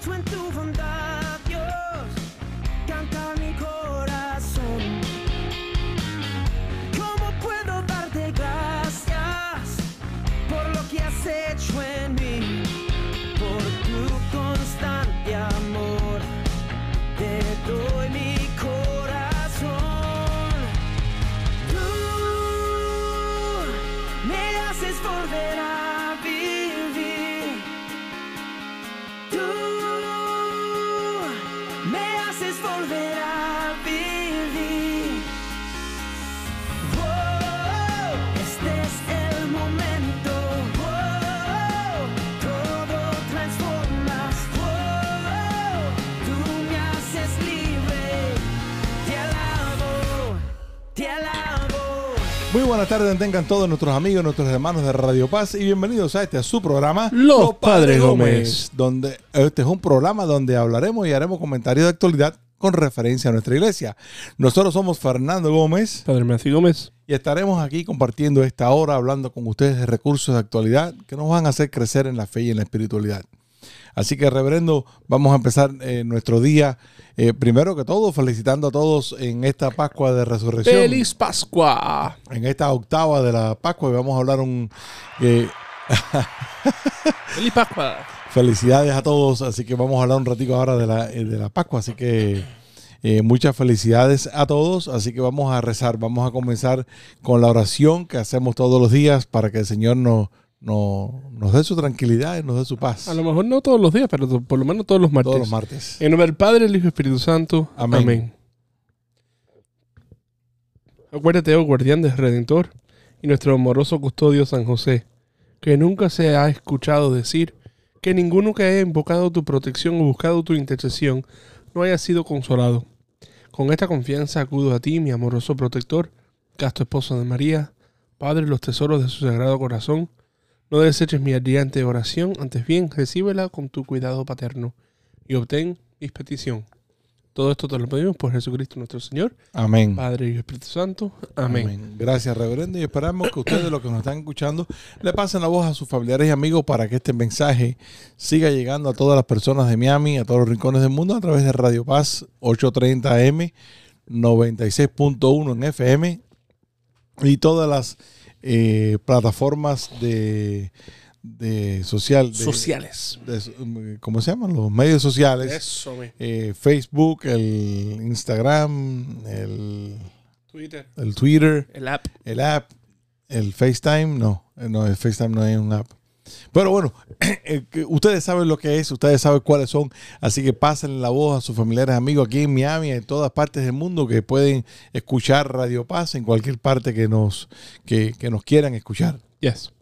pienso en tu buenas tardes, tengan todos nuestros amigos, nuestros hermanos de Radio Paz y bienvenidos a este a su programa Los Padres Gómez. donde este es un programa donde hablaremos y haremos comentarios de actualidad con referencia a nuestra iglesia. Nosotros somos Fernando Gómez Padre Matthew Gómez. y estaremos aquí compartiendo esta hora hablando con ustedes de recursos de actualidad que nos van a hacer crecer en la fe y en la espiritualidad. Así que, reverendo, vamos a empezar eh, nuestro día, eh, primero que todo, felicitando a todos en esta Pascua de Resurrección ¡Feliz Pascua! en esta octava de la Pascua y vamos a hablar un eh, ¡Feliz Pascua! felicidades a todos, así que vamos a hablar un ratito ahora de la, de la Pascua, así que eh, muchas felicidades a todos, así que vamos a rezar, vamos a comenzar con la oración que hacemos todos los días para que el Señor nos, nos, nos dé su tranquilidad y nos dé su paz A lo mejor no todos los días, pero por lo menos todos los martes. todos los martes. En nombre del Padre, el Hijo y el Espíritu Santo. Amén. Amén. Acuérdate, oh guardián del Redentor y nuestro amoroso custodio San José, que nunca se ha escuchado decir que ninguno que haya invocado tu protección o buscado tu intercesión no haya sido consolado. Con esta confianza acudo a ti, mi amoroso protector, casto esposo de María, Padre de los tesoros de su sagrado corazón. No deseches mi ardiente oración, antes bien, recíbela con tu cuidado paterno y obtén mi petición. Todo esto te lo pedimos por Jesucristo nuestro Señor, Amén. Padre y Espíritu Santo. Amén. Amén. Gracias, reverendo. Y esperamos que ustedes, los que nos están escuchando, le pasen la voz a sus familiares y amigos para que este mensaje siga llegando a todas las personas de Miami, a todos los rincones del mundo, a través de Radio Paz 830 AM, 96.1 en FM y todas las eh, plataformas de, de social. de- Sociales. de- ¿Cómo se llaman? Los medios sociales. Eso. Eh, Facebook, el Instagram, el, Twitter. el Twitter El app. el app, el FaceTime, no, eh, no, el FaceTime no es un app. Pero bueno, eh, ustedes saben lo que es, ustedes saben cuáles son, así que pasen la voz a sus familiares, amigos aquí en Miami, en todas partes del mundo que pueden escuchar Radio Paz en cualquier parte que nos, que, que nos quieran escuchar. Yes.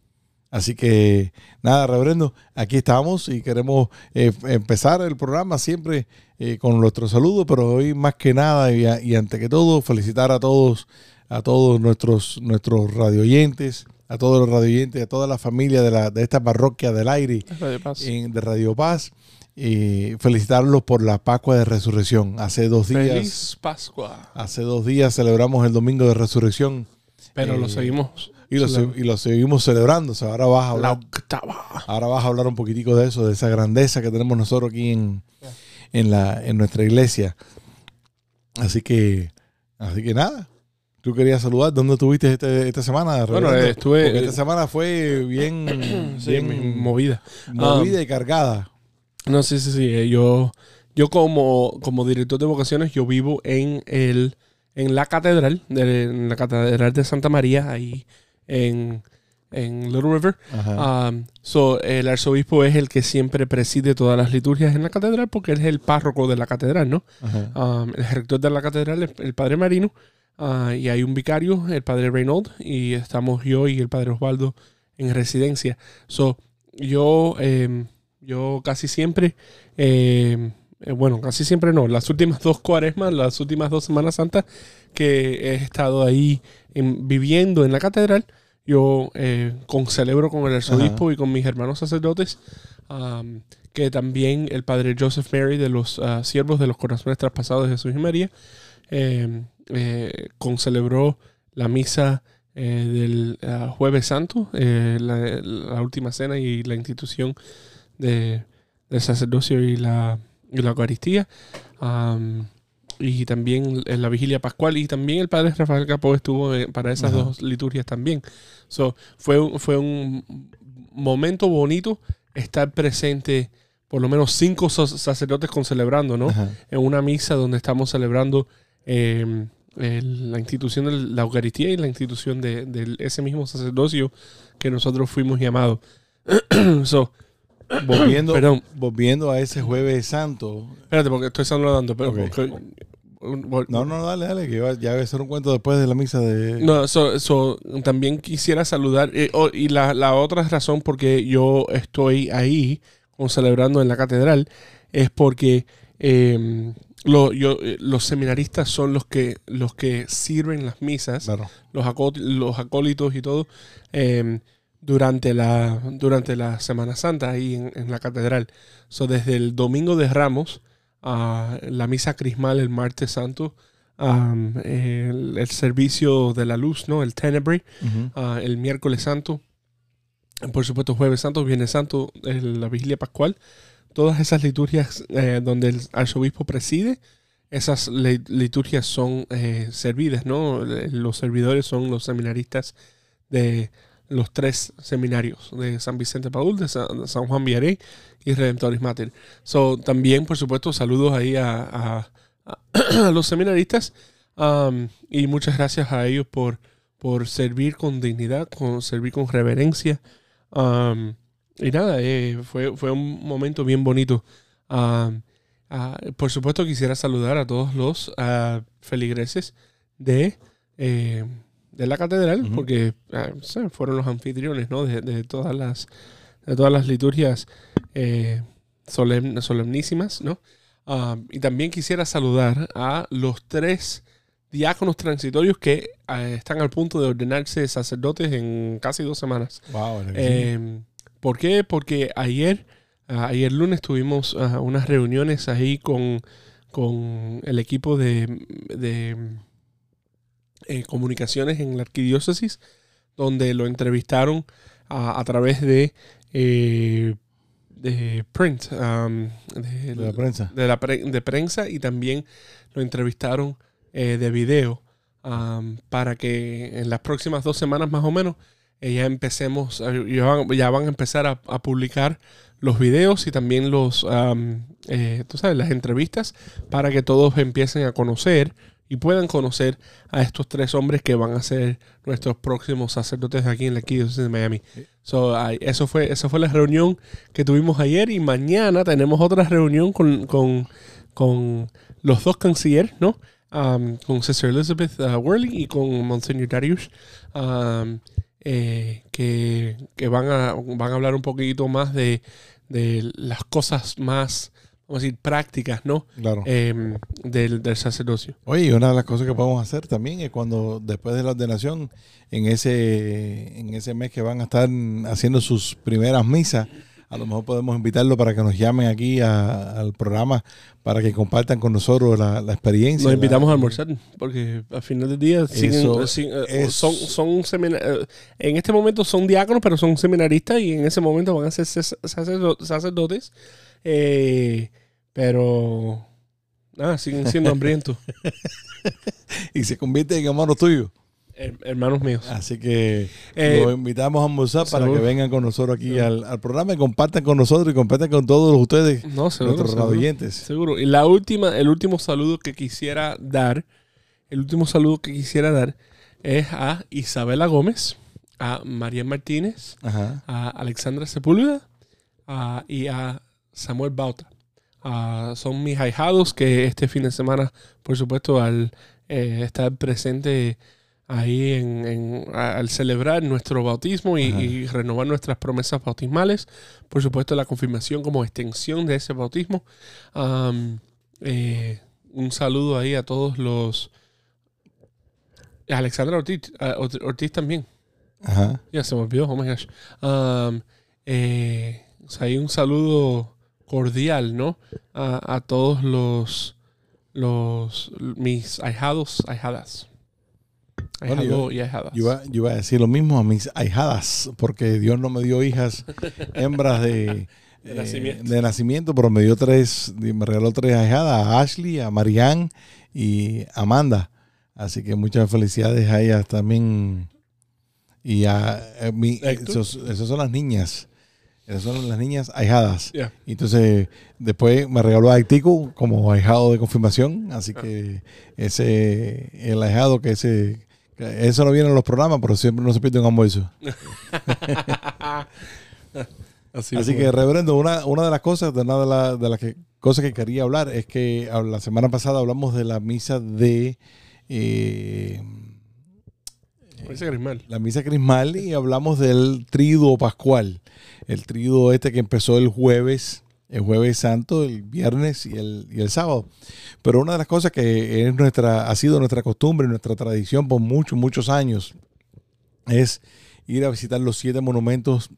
Así que nada, reverendo, aquí estamos y queremos eh, empezar el programa siempre eh, con nuestro saludo, pero hoy más que nada y, a- y ante que todo felicitar a todos, a todos nuestros nuestros radioyentes, a todos los radioyentes, a toda la familia de, la, de esta parroquia del aire Radio Paz. en- de Radio Paz y felicitarlos por la Pascua de Resurrección. Hace dos días, Feliz Pascua. hace dos días celebramos el Domingo de Resurrección Pero Eh, lo seguimos. y lo, y lo seguimos celebrando. O sea, ahora vas a La hablar octava. Ahora vas a hablar un poquitico de eso, de esa grandeza que tenemos nosotros aquí en, en, la, en nuestra iglesia. Así que, así que nada. Tú querías saludar. ¿Dónde estuviste este- esta semana? Bueno, reverendo? eh, estuve- Porque esta semana fue bien, Sí, bien movida. movida y cargada. No, sí, sí, sí. eh, Yo, yo como, como director de vocaciones, yo vivo en el en la catedral, de, en la catedral de Santa María, ahí en, en Little River. Um, so, el arzobispo es el que siempre preside todas las liturgias en la catedral porque él es el párroco de la catedral, ¿no? Um, el rector de la catedral es el padre Marino ah, y hay un vicario, el padre Reynold, y estamos yo y el padre Osvaldo en residencia. So, yo, em, yo casi siempre, em, eh, bueno, casi siempre no, las últimas dos cuaresmas, las últimas dos Semanas Santas que he estado ahí en- viviendo en la catedral, yo eh, con, celebro con el arzobispo y con mis hermanos sacerdotes, am, que también el padre Joseph Mary de los ah, siervos de los corazones traspasados de Jesús y María, eh, eh, concelebró la misa eh, del ah, Jueves Santo, eh, la, la última cena y la institución de, del sacerdocio y la, y la Eucaristía. y también en la vigilia pascual. Y también el padre Rafael Capó estuvo eh, para esas Ajá. dos liturgias también. So, fue, un- fue un momento bonito estar presente, por lo menos cinco sacerdotes con celebrando, ¿no? Ajá. en una misa donde estamos celebrando eh, el- la institución de la Eucaristía y la institución de, de ese mismo sacerdocio que nosotros fuimos llamados. so, Volviendo, Perdón. volviendo a ese jueves santo. espérate, porque estoy saludando. Pero, Ok. porque- No, no, dale, dale, que va- ya voy a hacer un cuento después de la misa de... No, so- so, también quisiera saludar, eh, oh, y la, la otra razón porque yo estoy ahí con celebrando en la catedral es porque eh, lo- yo, eh, los seminaristas son los que, los que sirven las misas, Claro. los, acó- los acólitos y todo, eh, durante, la, durante la Semana Santa ahí en, en la catedral. So, desde el Domingo de Ramos a la misa crismal el martes santo, el, el servicio de la luz, ¿no? El Tenebrae, Ujú. ah, el miércoles santo, por supuesto jueves santo, viernes santo, el- la vigilia pascual, todas esas liturgias eh, donde el arzobispo preside, esas li- liturgias son eh, servidas, ¿no? Eh, Los servidores son los seminaristas de los tres seminarios, de San Vicente Paul, de San, Juan Vianney y Redemptoris Mater. So, también, por supuesto, saludos ahí a, a- los seminaristas y muchas gracias a ellos por, por servir con dignidad, con servir con reverencia. Y nada, eh, fue, fue un momento bien bonito. Um, ah, por supuesto, quisiera saludar a todos los ah, feligreses de, eh, de la catedral, Ujú. porque fueron los anfitriones ¿no? de, de todas las de todas las liturgias eh, solemn- solemnísimas, ¿no? Y también quisiera saludar a los tres diáconos transitorios que están al punto de ordenarse sacerdotes en casi dos semanas. Wow, ¿Por qué? Porque ayer, ah, ayer lunes tuvimos ah, unas reuniones ahí con, con el equipo de, de, eh, comunicaciones en la arquidiócesis, donde lo entrevistaron ah, a través de, eh, de print, um, de, de la prensa. de la pre- de prensa y también lo entrevistaron eh, de video para que en las próximas dos semanas más o menos eh, ya empecemos, ya, van, ya van a empezar a, a publicar los videos y también los, am, eh, tú sabes, las entrevistas para que todos empiecen a conocer y puedan conocer a estos tres hombres que van a ser nuestros próximos sacerdotes aquí en la Arquidiócesis de Miami. So, eso fue, esa fue la reunión que tuvimos ayer y mañana tenemos otra reunión con, con, con los dos cancilleres, ¿no? Um, con Sister Elizabeth uh, Worley y con Monsignor Darius, um, eh, que, que van, a, van a hablar un poquito más de, de las cosas más, vamos a decir, prácticas, ¿no? Claro. Em, del, del sacerdocio. Oye, y una de las cosas que podemos hacer también es cuando después de la ordenación, en ese, en ese mes que van a estar haciendo sus primeras misas, a lo mejor podemos invitarlo para que nos llamen aquí a- al programa para que compartan con nosotros la, la experiencia. Nos la- invitamos a almorzar, porque al final del día siguen- eh, es- son, eh, en este momento son diáconos, pero son seminaristas y en ese momento van a ser sac- sacerdo- sacerdotes. Eh, pero nada, siguen siendo hambrientos, Y se convierte en hermano tuyo. Her- hermanos míos. Así que Eh, los invitamos a almorzar para que vengan con nosotros aquí al, al programa y compartan con nosotros y compartan con todos ustedes, no, seguro, nuestros seguro. Y la última, el último saludo que quisiera dar, el último saludo que quisiera dar es a Isabela Gómez, a María Martínez, Ajá. a Alexandra Sepúlveda a- y a Samuel Bauta. Son mis ahijados que este fin de semana, por supuesto, al eh, estar presente ahí en, al celebrar nuestro bautismo y, renovar nuestras promesas bautismales, por supuesto la confirmación como extensión de ese bautismo. Eh, un saludo ahí a todos los... Alexandra Ortiz, también. Ajá. Ya se me olvidó, oh my gosh. Um, eh, o sea, hay un saludo cordial, ¿no? A, a todos los, los, mis ahijados, ahijadas. Bueno, Ahijado y ahijadas. Yo iba, yo iba a decir lo mismo a mis ahijadas, porque Dios no me dio hijas hembras de De eh, nacimiento. de nacimiento, pero me dio tres, me regaló tres ahijadas, a Ashley, a Marianne y Amanda. Así que muchas felicidades a ellas también. Y a, a mi, esos, esos son las niñas. Esas son las niñas ahijadas. Yeah. Entonces, después me regaló a Haitico como ahijado de confirmación. Así Ah. que ese, el ahijado que ese, eso no viene en los programas, pero siempre no se pierde un almuerzo. Así, Así que, reverendo, una, una de las cosas, de una de, la- de las que, cosas que quería hablar es que la semana pasada hablamos de la misa de eh, Parece que eres mal. la misa crismal y hablamos del triduo pascual. El triduo este que empezó el jueves, el jueves santo, el viernes y el, y el sábado. Pero una de las cosas que es nuestra, ha sido nuestra costumbre, nuestra tradición por muchos, muchos años, es ir a visitar los siete monumentos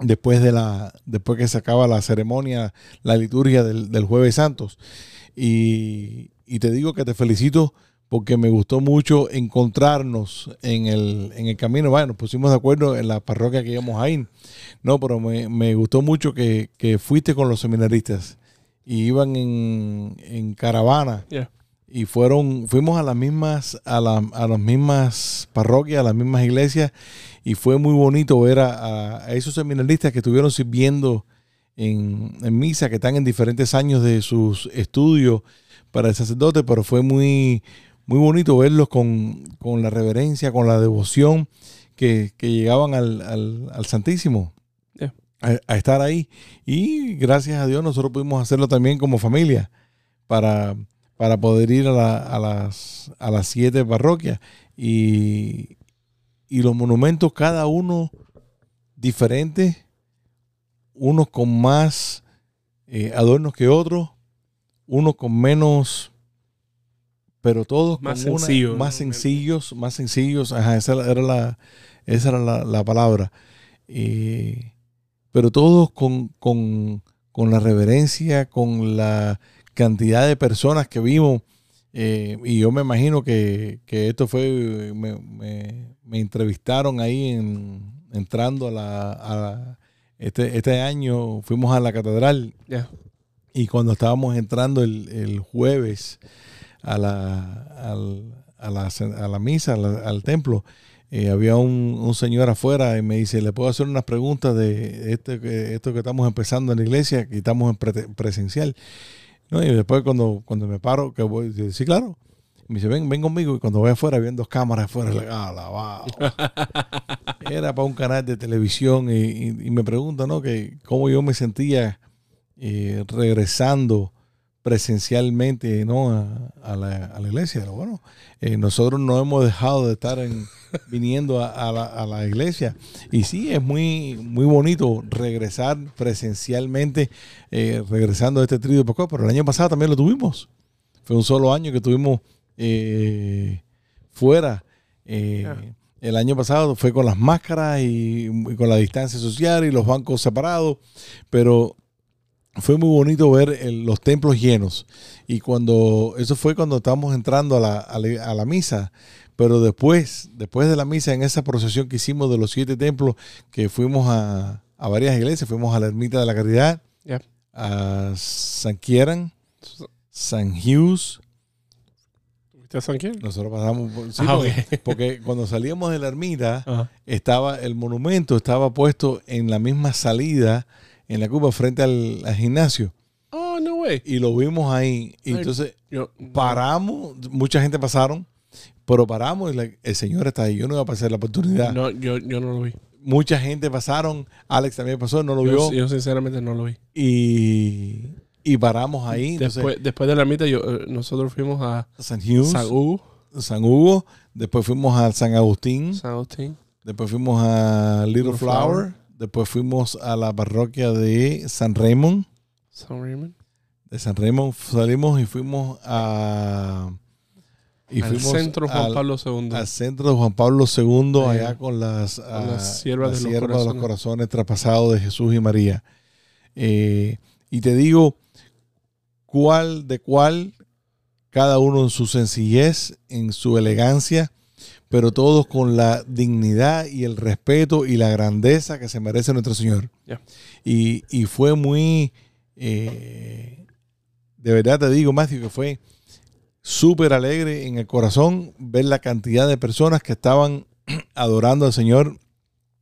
después de la, después que se acaba la ceremonia, la liturgia del, del jueves santos. Y, y te digo que te felicito porque me gustó mucho encontrarnos en el, en el camino. Bueno, nos pusimos de acuerdo en la parroquia que íbamos a ir. No, pero me, me gustó mucho que, que fuiste con los seminaristas y iban en, en caravana Yeah. y fueron, fuimos a las mismas, a, la- a las mismas parroquias, a las mismas iglesias, y fue muy bonito ver a esos seminaristas que estuvieron sirviendo en, en misa, que están en diferentes años de sus estudios para el sacerdote, pero fue muy, muy bonito verlos con, con la reverencia, con la devoción que, que llegaban al, al- al Santísimo. Yeah. A, a estar ahí. Y gracias a Dios nosotros pudimos hacerlo también como familia para, para poder ir a, la- a las, a las siete parroquias. Y, y los monumentos, cada uno diferente, unos con más eh, adornos que otros, unos con menos, pero todos Más con una- sencillos, más sencillos, más sencillos. Ajá, esa era la, esa era la, la palabra. Eh, pero todos con, con, con la reverencia, con la cantidad de personas que vimos. eh, y yo me imagino que, que esto fue, me, me- me entrevistaron ahí en, entrando a la, a la- este, este año, fuimos a la catedral Yeah. y cuando estábamos entrando el, el jueves a la, al- a la, a la misa, al, al templo, eh, había un, un señor afuera y me dice, ¿le puedo hacer unas preguntas de esto que, esto que estamos empezando en la iglesia, que estamos en pre- presencial? ¿No? Y después cuando, cuando me paro, que voy, dice, sí, claro. Me dice, ven, ven conmigo. Y cuando voy afuera, habían dos cámaras afuera. le "Alabado". Era para un canal de televisión y, y- y me pregunta, ¿no? Que cómo yo me sentía eh, regresando presencialmente, ¿no? A, a la, a la iglesia. Pero bueno, eh, nosotros no hemos dejado de estar en, viniendo a, la, a la iglesia. Y sí, es muy, muy bonito regresar presencialmente, eh, regresando a este trío de Pascua, pero el año pasado también lo tuvimos. Fue un solo año que tuvimos eh, fuera. El año pasado fue con las máscaras y, y con la distancia social y los bancos separados, pero fue muy bonito ver el- los templos llenos. Y cuando, eso fue cuando estábamos entrando a la, a la- a la misa, pero después, después de la misa, en esa procesión que hicimos de los siete templos, que fuimos a, a varias iglesias, fuimos a la Ermita de la Caridad, Yeah. a San Kieran, San Hughes, ¿Fuiste a San Quién? nosotros pasamos por, sí, Ah, porque, cuando salíamos de la ermita, estaba el monumento estaba puesto en la misma salida en la curva frente al, al gimnasio Oh, no way. y lo vimos ahí y Ay. entonces Yo, paramos mucha gente pasaron pero paramos y la- el señor está ahí yo no iba a pasar la oportunidad No, yo, yo no lo vi. mucha gente pasaron Alex también pasó no lo Yo, vio yo sinceramente no lo vi. y, y paramos ahí entonces, Después, después de la mitad, yo, eh, nosotros fuimos a San Hughes San Hugo, San Hugo después fuimos a San Agustín San Agustín. Después fuimos a Little, Little Flower. Flower. Después fuimos a la parroquia de San Raymond. San Raymond. De San Raymond salimos y fuimos a. Y al fuimos centro Juan al, Pablo II. al centro de Juan Pablo II, Allá. allá con las, Con ah, las siervas las de los de corazones traspasados de Jesús y María. Eh, y te digo, cuál de cuál, cada uno en su sencillez, en su elegancia, pero todos con la dignidad y el respeto y la grandeza que se merece nuestro Señor. Y, y fue muy, eh, de verdad te digo, Matthew, que fue súper alegre en el corazón ver la cantidad de personas que estaban adorando al Señor,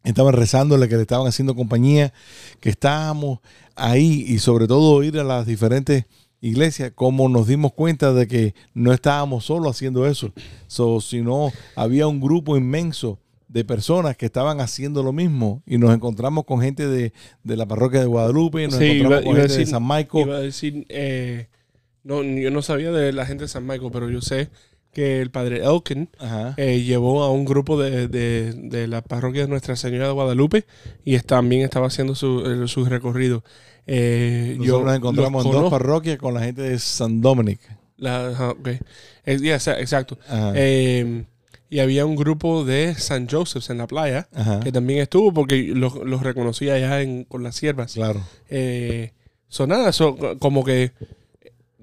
estaban rezándole, que le estaban haciendo compañía, que estábamos ahí y sobre todo ir a las diferentes iglesias, como nos dimos cuenta de que no estábamos solos haciendo eso, so, sino había un grupo inmenso de personas que estaban haciendo lo mismo y nos encontramos con gente de, de la parroquia de Guadalupe, nos Sí, encontramos iba- con iba gente de San Michael. Iba a decir, eh, no, yo no sabía de la gente de San Michael, pero yo sé que el padre Elkin eh, llevó a un grupo de, de- de la parroquia de Nuestra Señora de Guadalupe y también estaba haciendo su, eh, su recorrido. Eh, Nosotros nos encontramos en dos parroquias con la gente de San Dominic. La- ajá, ok. Ya, exa- exacto. Eh, y había un grupo de San Joseph's en la playa Ajá. que también estuvo porque los, los reconocía allá en, con las siervas. Claro. Eh, son nada, son como que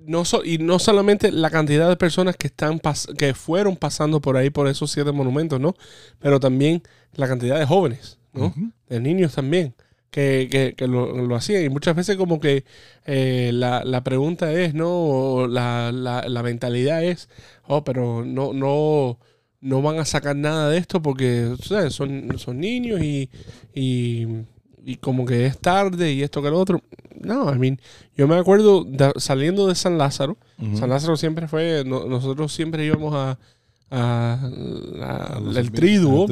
no so- y no solamente la cantidad de personas que están pas- que fueron pasando por ahí por esos siete monumentos, ¿no? Pero también la cantidad de jóvenes, ¿no? De niños también que, que- que lo, lo hacían y muchas veces como que eh, la, la pregunta es, ¿no? O La, la, la mentalidad es, oh, pero no no no van a sacar nada de esto porque ¿sabes? son son niños y, y y como que es tarde y esto que lo otro. No, I mean, yo me acuerdo de- saliendo de San Lázaro. San Lázaro siempre fue, no- nosotros siempre íbamos a, a el triduo,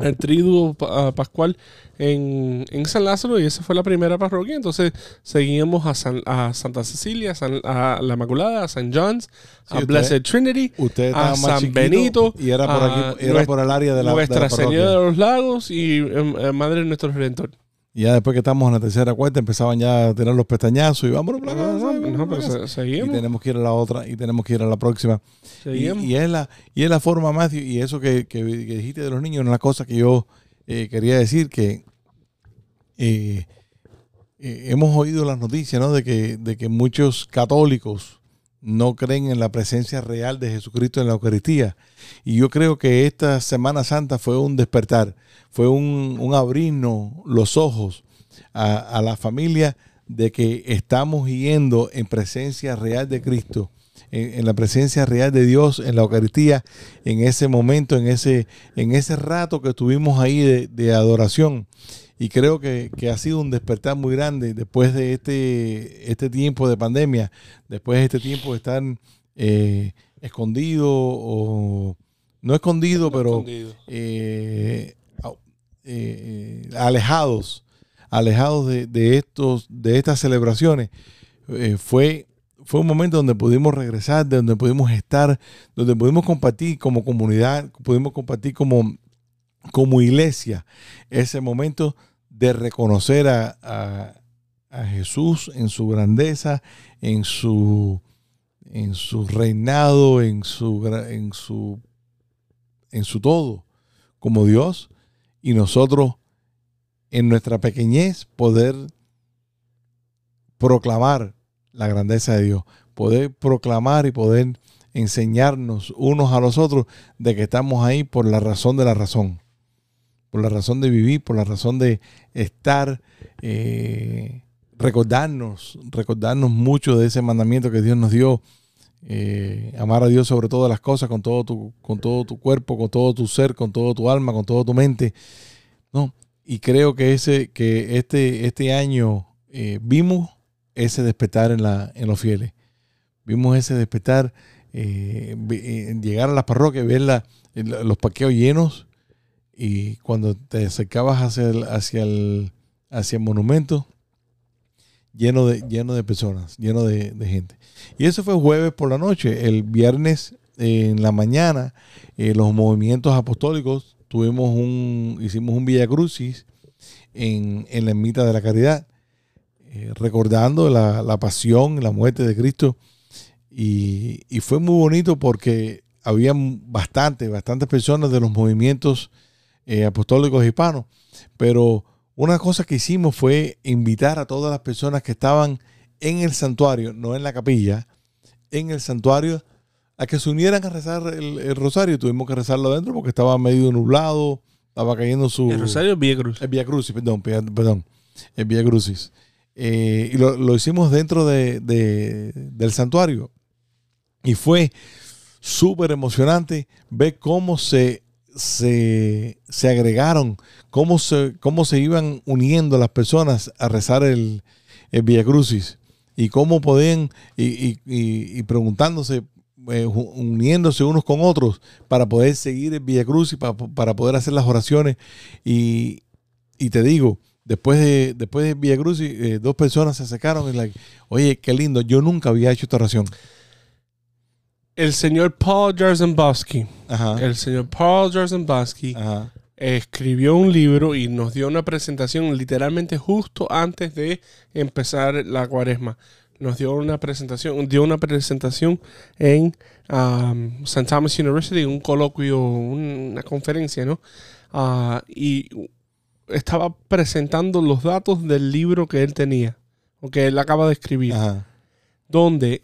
el triduo pascual en, en San Lázaro y esa fue la primera parroquia. Entonces seguíamos a, San- a Santa Cecilia, San- a la Inmaculada, a San John's, Sí, a usted- Blessed Trinity, Usted a San Benito, y era por aquí, era por el área de la, de Nuestra la parroquia. Señora de los Lagos y eh, eh, Madre de nuestro Redentor. Y ya después que estamos en la tercera cuarta empezaban ya a tener los pestañazos y vámonos para casa, no, no, pero se- y seguimos. tenemos que ir a la otra y tenemos que ir a la próxima. Y, seguimos. y es la y es la forma más y eso que, que- que dijiste de los niños, una de cosas que yo eh, quería decir que hemos oído las noticias ¿no? de, que, de que muchos católicos no creen en la presencia real de Jesucristo en la Eucaristía. Y yo creo que esta Semana Santa fue un despertar, fue un, abrirnos los ojos a, la familia de que estamos yendo en presencia real de Cristo, en, la presencia real de Dios en la Eucaristía, en ese momento, en ese, en ese rato que estuvimos ahí de adoración. Y creo que, que ha sido un despertar muy grande después de este, este tiempo de pandemia, después de este tiempo de estar eh, escondido o no escondido, pero Escondido. eh, eh, alejados, alejados de, de estos, de estas celebraciones. Fue, fue un momento donde pudimos regresar, de donde pudimos estar, donde pudimos compartir como comunidad, pudimos compartir como, como iglesia ese momento de reconocer a, a- Jesús en su grandeza, en su, en su reinado, en su, en su, en su todo, como Dios, y nosotros en nuestra pequeñez poder proclamar la grandeza de Dios, poder proclamar y poder enseñarnos unos a los otros de que estamos ahí por la razón de la razón, por la razón de vivir, por la razón de estar, eh, recordarnos, recordarnos mucho de ese mandamiento que Dios nos dio, eh, amar a Dios sobre todas las cosas, con todo tu, con todo tu cuerpo, con todo tu ser, con todo tu alma, con toda tu mente. No, y creo que ese, que este, este año eh, vimos ese despertar en, la, en los fieles. Vimos ese despertar, llegar a las parroquias, ver la- los parqueos llenos y cuando te acercabas hacia el, hacia el, hacia el monumento, lleno de, lleno de personas, lleno de, gente. Y eso fue jueves por la noche. El viernes eh, en la mañana, eh, los movimientos apostólicos, tuvimos un, hicimos un Villa Crucis en, en la ermita de la caridad, eh, recordando la, la pasión, la muerte de Cristo. Y, y fue muy bonito porque había bastantes, bastantes personas de los movimientos eh, apostólicos hispanos. Pero una cosa que hicimos fue invitar a todas las personas que estaban en el santuario, no en la capilla, en el santuario, a que se unieran a rezar el, el rosario. Tuvimos que rezarlo adentro porque estaba medio nublado, estaba cayendo su... El Rosario Vía Cruz. El Via Crucis, perdón, perdón. El Via Crucis. Eh, y lo, lo hicimos dentro de, de- del santuario. Y fue súper emocionante ver cómo se, se, se agregaron, cómo se, cómo se iban uniendo las personas a rezar el, el Via Crucis. Y cómo podían, y, y- y- preguntándose, eh, uniéndose unos con otros para poder seguir el Via para, poder hacer las oraciones. Y, y te digo, después de después de Cruz, eh, dos personas se acercaron y like, oye, qué lindo, yo nunca había hecho esta oración. El señor Paul Jarzembowski. Ajá. El señor Paul Jarzembowski Ajá. escribió un libro y nos dio una presentación literalmente justo antes de empezar la cuaresma. Nos dio una presentación, dio una presentación en um, St. Thomas University, un coloquio, una conferencia, ¿no? Ah, y estaba presentando los datos del libro que él tenía, o que él acaba de escribir Ajá. donde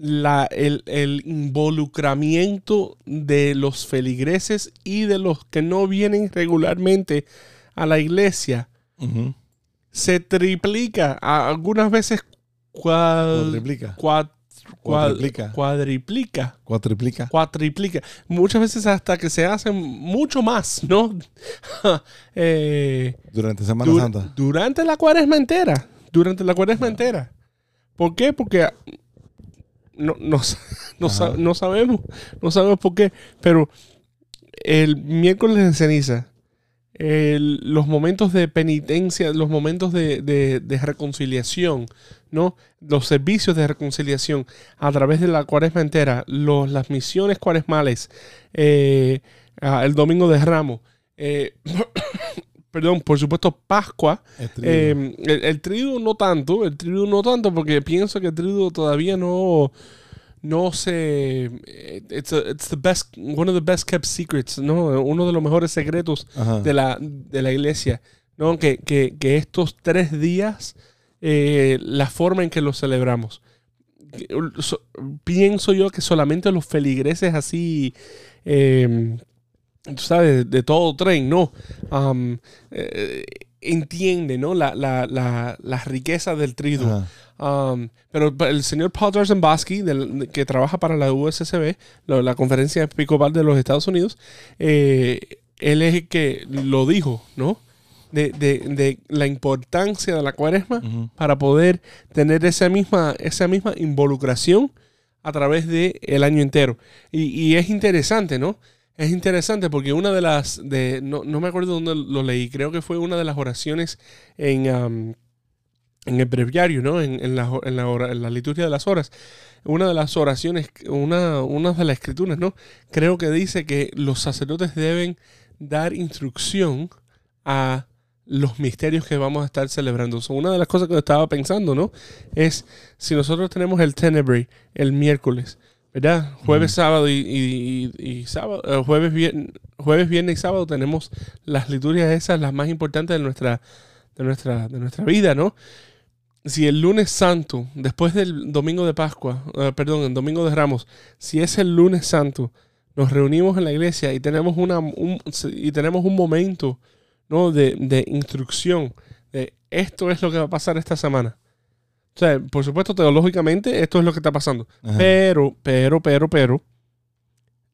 la, el, el involucramiento de los feligreses y de los que no vienen regularmente a la iglesia se triplica, a- algunas veces cua- Cuatriplica. cua- cua- Cuadriplica. cuadriplica, Cuatriplica. cuatriplica, muchas veces hasta que se hacen mucho más, ¿no? Eh, Durante Semana Santa. Durante la cuaresma entera. Durante la cuaresma entera. ¿Por qué? Porque no, no, no, sa- no sabemos. No sabemos por qué. Pero el miércoles de ceniza, el- los momentos de penitencia, los momentos de, de- de reconciliación, ¿no? Los servicios de reconciliación a través de la cuaresma entera, los, las misiones cuaresmales, eh, el domingo de ramo, eh, perdón, por supuesto, Pascua, eh, el, el triduo no tanto, el triduo no tanto, porque pienso que el triduo todavía no, no se, eh, it's, a- it's the best, one of the best kept secrets, ¿no? Uno de los mejores secretos Ajá. de la, de la iglesia, ¿no? Que, que, que estos tres días, eh, la forma en que los celebramos. So- pienso yo que solamente los feligreses así, eh, tú sabes, de todo tren, ¿no? Eh, entiende, ¿no? La, la, la, la riqueza del triduo. Um, pero el señor Paul del- que trabaja para la USCB, la, Conferencia Episcopal de los Estados Unidos, eh, él es el que lo dijo, ¿no? De, de- de la importancia de la cuaresma para poder tener esa misma, esa misma involucración a través del el año entero. Y, y es interesante, ¿no? Es interesante porque una de las, de, no, no me acuerdo dónde lo leí, creo que fue una de las oraciones en, am, en el breviario, ¿no? En, en la, en, la en la liturgia de las horas. Una de las oraciones, una, una de las escrituras, ¿no? Creo que dice que los sacerdotes deben dar instrucción a los misterios que vamos a estar celebrando. So, una de las cosas que estaba pensando, ¿no? Es si nosotros tenemos el Tenebrae el miércoles, ¿verdad? Jueves, sábado y, y- y- y sábado, eh, jueves, viernes, jueves, viernes y sábado tenemos las liturgias esas, las más importantes de nuestra, de nuestra, de nuestra vida, ¿no? Si el lunes santo, después del domingo de Pascua, eh, perdón, el domingo de Ramos, si es el lunes santo, nos reunimos en la iglesia y tenemos una un, y tenemos un momento ¿no? de, de instrucción de esto es lo que va a pasar esta semana. O sea, por supuesto, teológicamente, esto es lo que está pasando. Ajá. Pero, pero, pero, pero,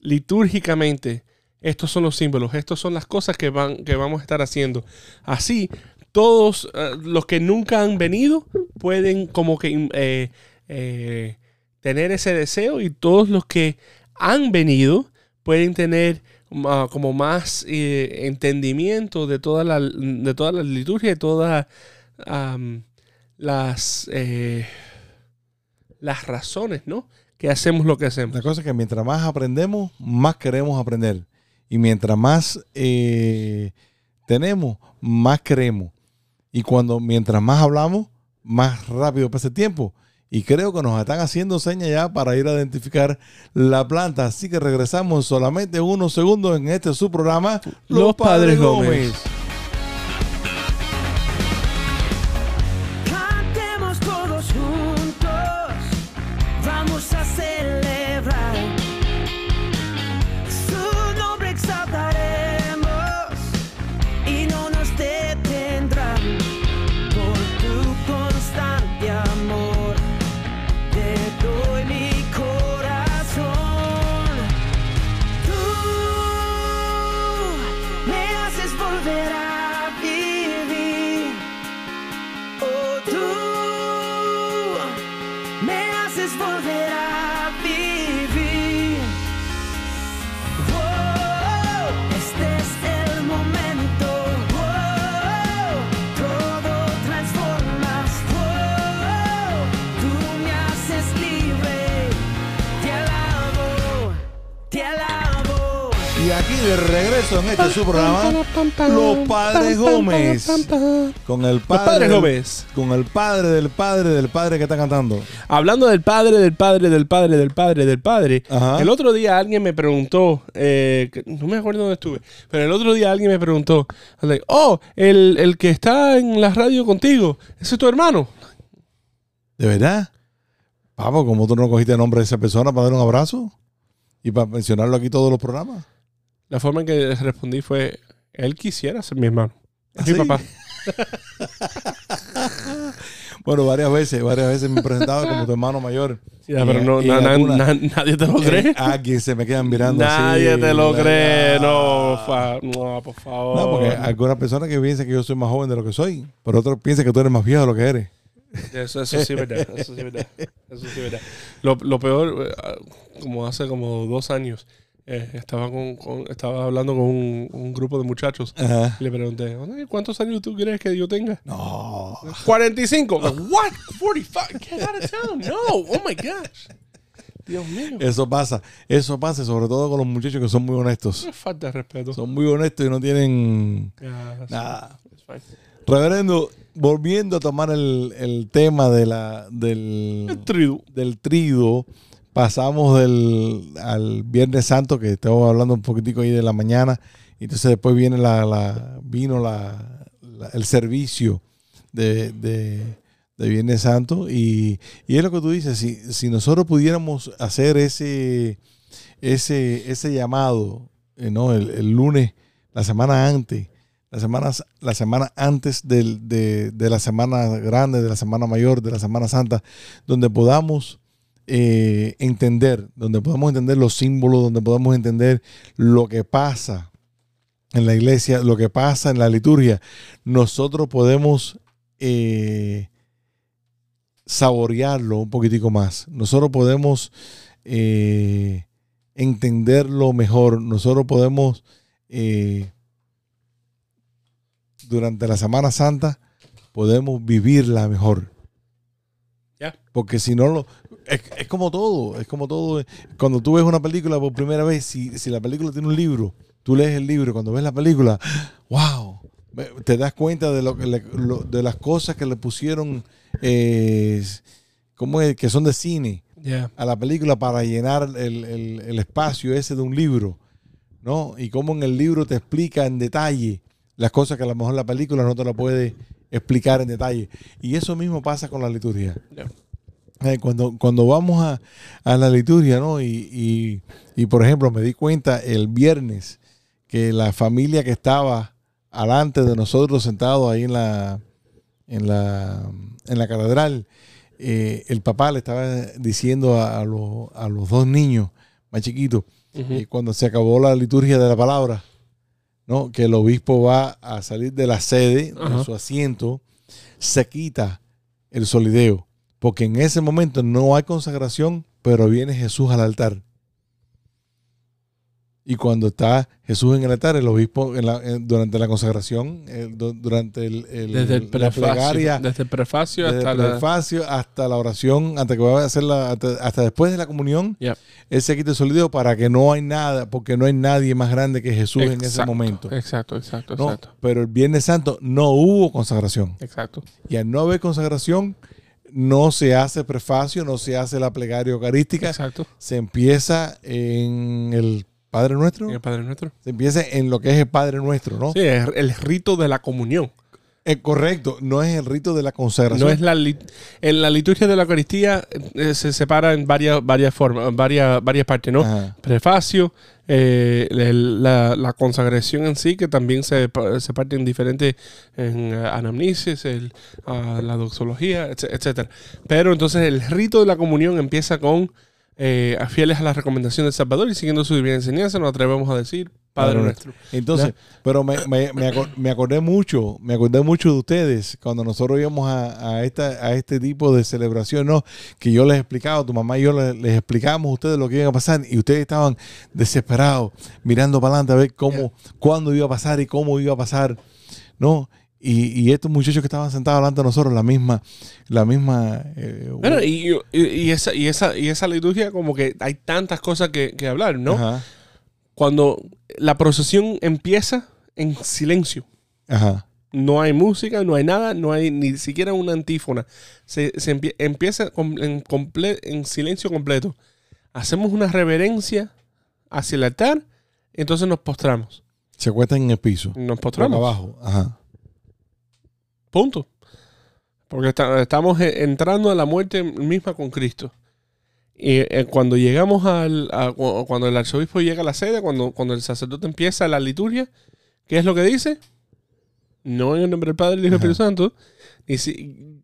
litúrgicamente, estos son los símbolos, estas son las cosas que, van, que vamos a estar haciendo. Así, todos eh, los que nunca han venido pueden como que eh, eh, tener ese deseo y todos los que han venido pueden tener ah, como más eh, entendimiento de toda la, de toda la liturgia, de todas am, las, eh, las razones, ¿no? Que hacemos lo que hacemos. La cosa es que mientras más aprendemos, más queremos aprender. Y mientras más eh, tenemos, más creemos. Y cuando mientras más hablamos, más rápido pasa el tiempo. Y creo que nos están haciendo señas ya para ir a identificar la planta. Así que regresamos solamente unos segundos en este su programa, Los Padres Gómez. De regreso en este su programa Los Padres Gómez con el Los padres padre Gómez. con el padre del padre del padre que está cantando. Hablando del padre, del padre, del padre, del padre, del padre. Ajá. El otro día alguien me preguntó, eh, no me acuerdo dónde estuve, pero el otro día alguien me preguntó, oh, el, el que está en la radio contigo, ese es tu hermano. ¿De verdad? Pavo, ¿cómo tú no cogiste el nombre de esa persona para darle un abrazo? Y para mencionarlo aquí todos los programas. La forma en que respondí fue, él quisiera ser mi hermano. ¿Ah, mi sí? papá. Bueno, varias veces, varias veces me he presentado como tu hermano mayor. Ya, pero no, na- alguna- na- nadie te lo cree. Eh, alguien se me quedan mirando así. Nadie te lo la- cree. No, fa- no, por favor. No, porque algunas personas que piensan que yo soy más joven de lo que soy, pero otros piensan que tú eres más viejo de lo que eres. Eso, eso sí es verdad. Eso sí es verdad. Eso sí es verdad. Lo, lo peor, eh, como hace como dos años, eh, estaba, con, con- estaba hablando con un, un grupo de muchachos Ajá. y le pregunté, "Oye, ¿cuántos años tú crees que yo tenga? No. 45. Like, What? 45? Get out of town. No. Oh my gosh. Dios mío. Eso pasa, eso pasa, sobre todo con los muchachos que son muy honestos. Qué falta de respeto. Son muy honestos y no tienen that's- nada. Reverendo, volviendo a tomar el, el tema de la, del, El tridu. del trido, pasamos del, al Viernes Santo, que estamos hablando un poquitico ahí de la mañana, y entonces después viene la, la- vino la, el servicio de, de- de Viernes Santo, y, y es lo que tú dices, si, si nosotros pudiéramos hacer ese, ese, ese llamado, eh, ¿no? el, el lunes, la semana antes, la semana, la semana antes del- de, de la semana grande, de la semana mayor, de la semana santa, donde podamos eh, entender, donde podamos entender los símbolos, donde podamos entender lo que pasa en la iglesia, lo que pasa en la liturgia, nosotros podemos eh, saborearlo un poquitico más. Nosotros podemos eh, entenderlo mejor. Nosotros podemos eh, durante la Semana Santa podemos vivirla mejor. Porque si no lo... Es, es como todo, es como todo. Cuando tú ves una película por primera vez, si, si la película tiene un libro, tú lees el libro cuando ves la película, wow, te das cuenta de, lo, que le- lo- de las cosas que le pusieron, eh, ¿cómo es? que son de cine Yeah. a la película para llenar el, el- el espacio ese de un libro, ¿no? Y cómo en el libro te explica en detalle las cosas que a lo mejor la película no te la puede explicar en detalle. Y eso mismo pasa con la liturgia. Yeah. Eh, cuando, cuando vamos a, a la liturgia, ¿no? Y, y- y, por ejemplo, me di cuenta el viernes que la familia que estaba alante de nosotros sentados ahí en la, en la, en la catedral, eh, el papá le estaba diciendo a, a los, a los dos niños más chiquitos, eh, cuando se acabó la liturgia de la palabra, ¿no? que el obispo va a salir de la sede, Ajá. de su asiento, se quita el solideo, porque en ese momento no hay consagración, pero viene Jesús al altar. Y cuando está Jesús en el altar, el obispo en la- en- durante la consagración, el- durante el, el- Desde el la plegaria, desde el prefacio desde hasta el la... prefacio hasta la oración, hasta que va a hacer la, hasta, hasta después de la comunión, Yep. él se quita el para que no hay nada, porque no hay nadie más grande que Jesús en ese momento. Exacto, exacto, ¿no? exacto. Pero el Viernes Santo no hubo consagración. Exacto. Y al no haber consagración, no se hace prefacio, no se hace la plegaria eucarística, Exacto. se empieza en el Padre Nuestro, En el Padre Nuestro. se empieza en lo que es el Padre Nuestro, ¿no? Sí, es el rito de la comunión. Correcto, no es el rito de la consagración. No es la lit- en la liturgia de la Eucaristía eh, se separa en varias varias formas, en varias varias partes, ¿no? Ajá. Prefacio, eh, la, la consagración en sí, que también se, se parte en diferentes en, eh, anamnesis, el, la doxología, etc- etcétera. Pero entonces el rito de la comunión empieza con fieles a la recomendación del Salvador y siguiendo su divina enseñanza, nos atrevemos a decir Padre, nuestro. Entonces, pero me, me, me acor- me acordé mucho, me acordé mucho de ustedes cuando nosotros íbamos a, a, esta, a este tipo de celebración, ¿no? Que yo les explicaba, tu mamá y yo les, les explicábamos a ustedes lo que iba a pasar y ustedes estaban desesperados, mirando para adelante a ver cómo, cuándo iba a pasar y cómo iba a pasar, ¿no? Y, y estos muchachos que estaban sentados delante de nosotros, la misma, la misma... eh, Bueno, y, y- y esa, y, esa, y esa liturgia como que hay tantas cosas que, que hablar, ¿no? ajá, cuando la procesión empieza en silencio. Ajá. No hay música, no hay nada, no hay ni siquiera una antífona. Se, se empie- empieza en, comple- en silencio completo. Hacemos una reverencia hacia el altar, entonces nos postramos. Se acuestan en el piso. Nos postramos. abajo. Ajá. Punto. Porque esta- estamos eh, entrando a la muerte misma con Cristo. Y eh, cuando llegamos al. a- cuando el arzobispo llega a la sede, cuando, cuando el sacerdote empieza la liturgia, ¿qué es lo que dice? No en el nombre del Padre, del Hijo y del. Espíritu Santo. Y si,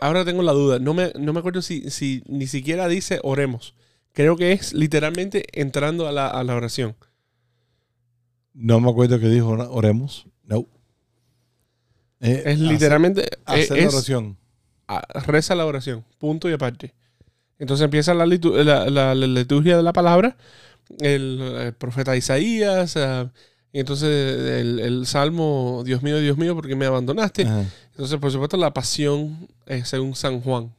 ahora tengo la duda. No me, no me acuerdo si, si ni siquiera dice oremos. Creo que es literalmente entrando a la, a la oración. No me acuerdo que dijo "Ora- oremos. No. Eh, Es literalmente. Hacer, eh, la es- oración. a- reza la oración, punto y aparte. Entonces empieza la, litu- la- la- la liturgia de la palabra, el, profeta Isaías, ah, y entonces el, el salmo, Dios mío, Dios mío, ¿por qué me abandonaste? Ajá. Entonces, por supuesto, la pasión es según San Juan.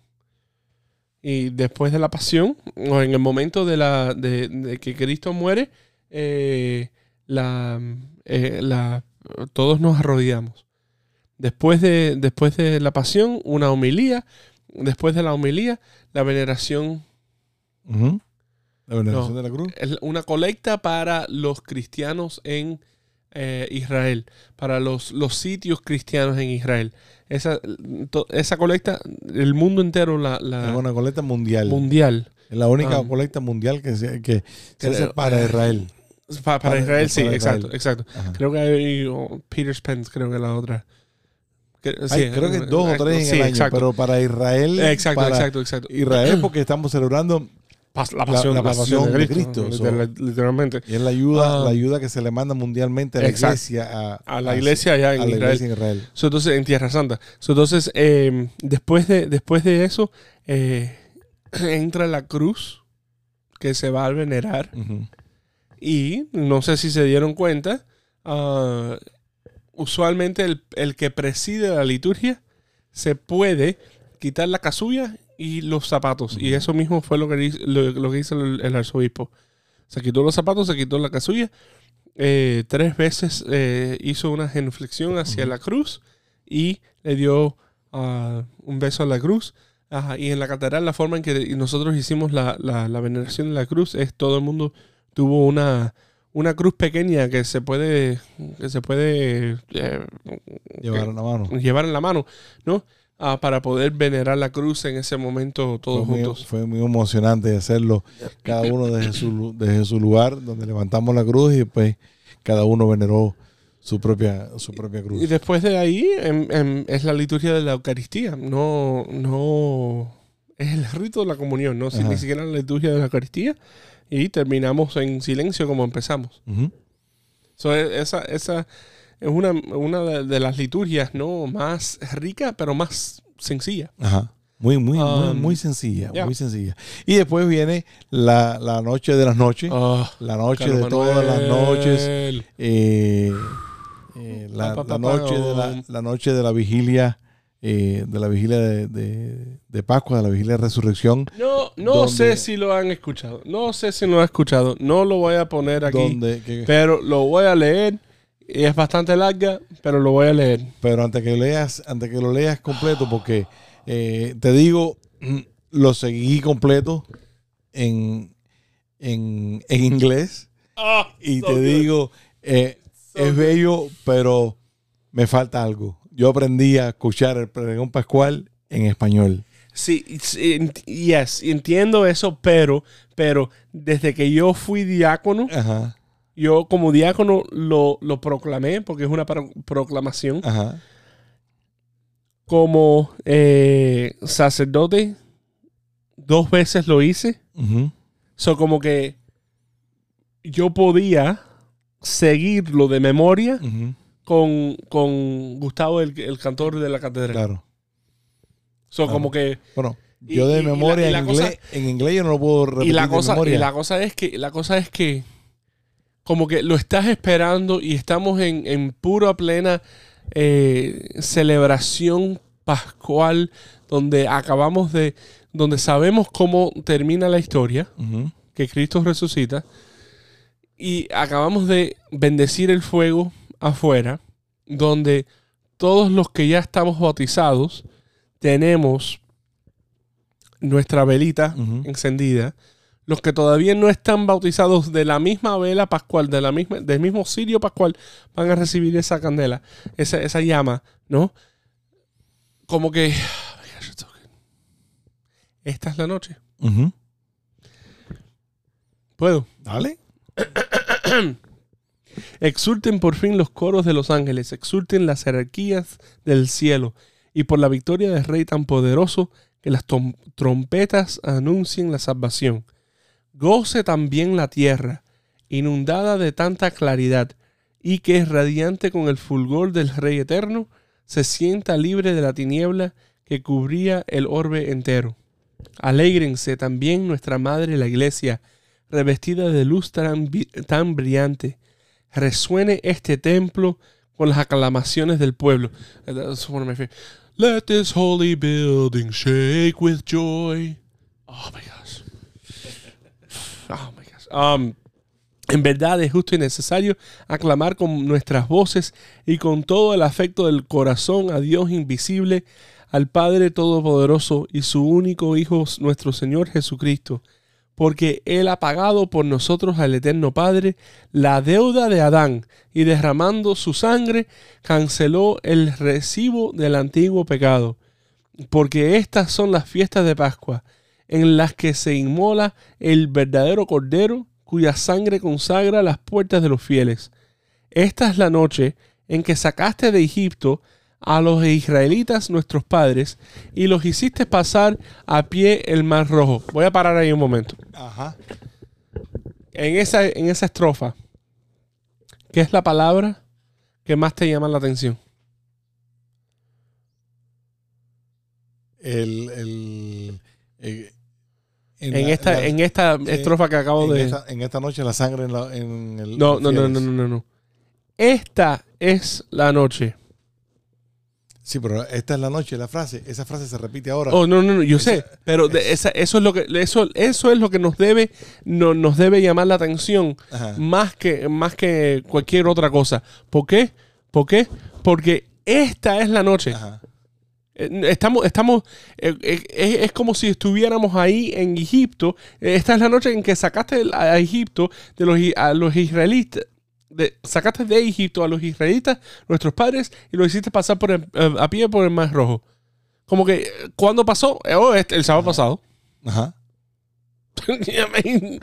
Y después de la pasión, o en el momento de, la, de, de que Cristo muere, eh, la, eh, la- todos nos arrodillamos. Después de, después de la pasión, una homilía. Después de la homilía, la veneración. La veneración No. de la cruz. es una colecta para los cristianos en eh, Israel, para los, los sitios cristianos en Israel. Esa, to- esa colecta, el mundo entero la, la- Es una colecta mundial. mundial. es la única Ah. colecta mundial que se, que se hace para Israel. Pa- para, Para- Israel, sí, para exacto, Israel. exacto. Ajá. Creo que hay oh, Peter Spence, creo que la otra. Creo que eh, dos o tres en sí, el año, exacto. pero para Israel. exacto, para exacto, exacto. Israel porque estamos celebrando La pasión, la la pasión de de Cristo, Cristo, literal- literalmente. y es la ayuda, Ah. la ayuda que se le manda mundialmente a la Exacto. iglesia a, A la iglesia allá en a la Israel. iglesia en Israel. So, entonces, en Tierra Santa. So, entonces, eh, después, de, después de eso, eh, entra la cruz que se va a venerar. Y no sé si se dieron cuenta, ah, usualmente el, el que preside la liturgia se puede quitar la casulla y los zapatos. Y eso mismo fue lo que, hizo- lo, lo que hizo el, el arzobispo. Se quitó los zapatos, se quitó la casulla. eh, tres veces eh, hizo una genuflexión hacia la cruz y le dio ah, un beso a la cruz. Ajá, y en la catedral la forma en que nosotros hicimos la, la- la veneración de la cruz es todo el mundo tuvo una, una cruz pequeña que se puede que se puede eh, Llevar una mano. llevar en la mano, ¿no? Ah, para poder venerar la cruz en ese momento todos fue, muy, juntos. fue muy emocionante hacerlo cada uno desde su, desde su lugar donde levantamos la cruz y después cada uno veneró su propia, su propia cruz. Y después de ahí em, em, es la liturgia de la Eucaristía, no no es el rito de la comunión, no Si- Ajá. ni siquiera la liturgia de la Eucaristía y terminamos en silencio como empezamos. Ujú. So, e- esa, esa es una, una de, de las liturgias no más rica, pero más sencilla. Ajá. Muy, muy, muy, Um, muy sencilla, yeah. muy sencilla. Y después viene la, la noche de las noches, Ah, la noche Carlos de todas las noches, eh, eh, la, la noche de la, um. la noche de la vigilia, eh, de la vigilia de, de- de Pascua, de la vigilia de resurrección, No, no sé si lo han escuchado. No sé si lo han escuchado. No lo voy a poner aquí. donde, que- Pero lo voy a leer. Y es bastante larga, pero lo voy a leer. pero antes que leas, antes que lo leas completo, porque eh, te digo, mm, lo seguí completo en, en, en inglés y so te good. digo, eh, So es bello, pero me falta algo. Yo aprendí a escuchar el pregón pascual en español. Sí, yes, entiendo eso, pero, pero desde que yo fui diácono, Ajá, yo como diácono lo, lo proclamé, porque es una pro- proclamación. ajá. Como eh, sacerdote, dos veces lo hice. ujú, So, como que yo podía seguirlo de memoria ujú, con, con Gustavo, el, el cantor de la catedral. Claro. So, Claro. como que. Bueno, yo de y memoria y la en, inglés, en inglés yo no lo puedo repetir Y la de cosa, memoria. y la cosa es que, la cosa es que, como que lo estás esperando y estamos en, en pura plena eh, celebración pascual, donde acabamos de, donde sabemos cómo termina la historia, que Cristo resucita, Y acabamos de bendecir el fuego afuera, donde todos los que ya estamos bautizados tenemos nuestra velita encendida. Los que todavía no están bautizados de la misma vela pascual, de la misma, del mismo cirio pascual, van a recibir esa candela, esa, esa llama, ¿no? Como que. Esta es la noche. ¿Puedo? Dale. Exulten por fin los coros de los ángeles, exulten las jerarquías del cielo, y por la victoria del Rey tan poderoso, que las trompetas anuncien la salvación. Goce también la tierra, inundada de tanta claridad, y que radiante con el fulgor del Rey eterno, se sienta libre de la tiniebla que cubría el orbe entero. Alégrense también nuestra Madre la Iglesia, revestida de luz tan brillante. Resuene este templo con las aclamaciones del pueblo. Let this holy building shake with joy. Oh my gosh. Oh my gosh. Um, en verdad es justo y necesario aclamar con nuestras voces y con todo el afecto del corazón a Dios invisible, al Padre Todopoderoso y su único Hijo, nuestro Señor Jesucristo, porque Él ha pagado por nosotros al Eterno Padre la deuda de Adán y derramando su sangre canceló el recibo del antiguo pecado. Porque estas son las fiestas de Pascua, en las que se inmola el verdadero Cordero, cuya sangre consagra las puertas de los fieles. Esta es la noche en que sacaste de Egipto a los israelitas nuestros padres y los hiciste pasar a pie el mar rojo. Voy a parar ahí un momento. Ajá. En esa, en esa estrofa, ¿qué es la palabra que más te llama la atención? El, el, eh, En, la- esta, la- en esta estrofa que acabo en de... esta, en esta noche la sangre en, la, en el. No, no, no, no, no, no, no. Esta es la noche. Sí, pero esta es la noche, la frase. Esa frase se repite ahora. Oh, no, no, no, yo Esa- sé, pero de- esa- eso es lo que eso, eso es lo que nos debe no- nos debe llamar la atención Ajá. más que más que cualquier otra cosa. ¿Por qué? ¿Por qué? Porque esta es la noche. Ajá. Eh, Estamos, estamos, eh, eh, es, es como si estuviéramos ahí en Egipto. Esta es la noche en que sacaste a Egipto de los, a los israelitas. De- sacaste de Egipto a los israelitas, nuestros padres, y lo hiciste pasar por el- eh, a pie por el Mar Rojo. Como que, eh, ¿cuándo pasó? Eh, oh, este- el sábado pasado. Ajá.